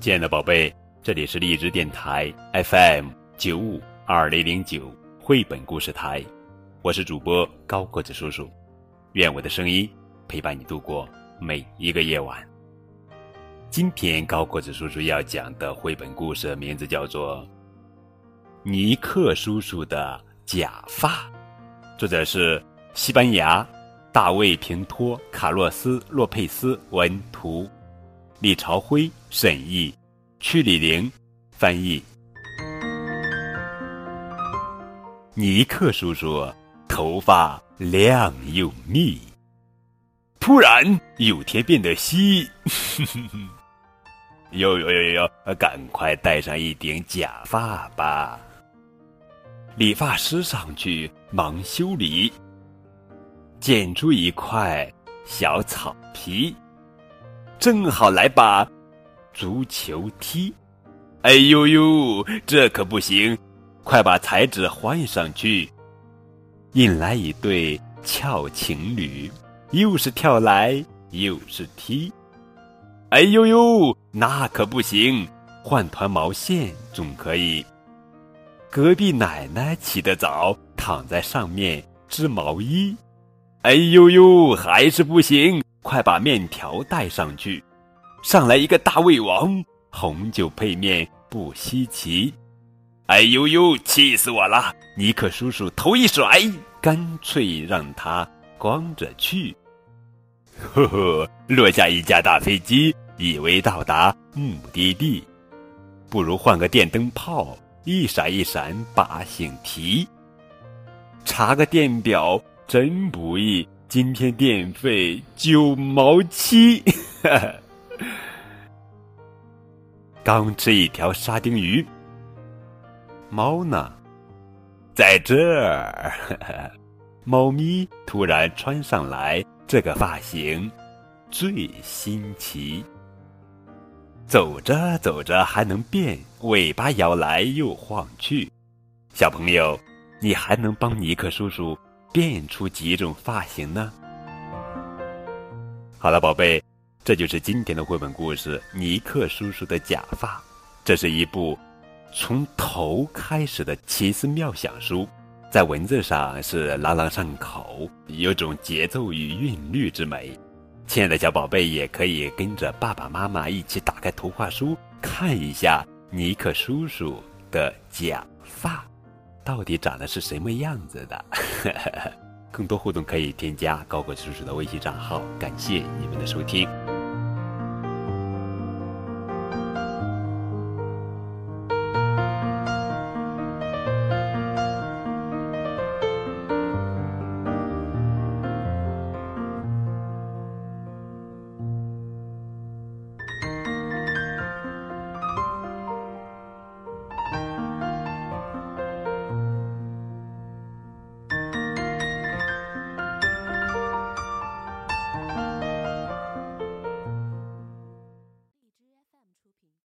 亲爱的宝贝，这里是荔枝电台 FM 九五二零零九绘本故事台，我是主播高个子叔叔，愿我的声音陪伴你度过每一个夜晚。今天高个子叔叔要讲的绘本故事名字叫做《尼克叔叔的假发》，作者是西班牙大卫平托、卡洛斯洛佩斯文图。李朝辉审译，曲李玲翻译。尼克叔叔头发亮又密，突然有天变得稀。哟哟哟哟！赶快戴上一顶假发吧。理发师上去忙修理，剪出一块小草皮。正好来把足球踢，哎呦呦，这可不行！快把彩纸换上去。引来一对俏情侣，又是跳来又是踢。哎呦呦，那可不行！换团毛线总可以。隔壁奶奶起得早，躺在上面织毛衣。哎呦呦，还是不行！快把面条带上去，上来一个大胃王，红酒配面不稀奇。哎呦呦，气死我了！尼克叔叔头一甩，干脆让他光着去。呵呵，落下一架大飞机，以为到达目的地，不如换个电灯泡，一闪一闪把醒提。查个电表真不易。今天电费九毛七，刚吃一条沙丁鱼。猫呢？在这儿。猫咪突然穿上来，这个发型最新奇。走着走着还能变，尾巴摇来又晃去。小朋友，你还能帮尼克叔叔？变出几种发型呢？好了，宝贝，这就是今天的绘本故事《尼克叔叔的假发》。这是一部从头开始的奇思妙想书，在文字上是朗朗上口，有种节奏与韵律之美。亲爱的小宝贝，也可以跟着爸爸妈妈一起打开图画书，看一下尼克叔叔的假发。到底长得是什么样子的？更多互动可以添加高个叔叔的微信账号。感谢你们的收听。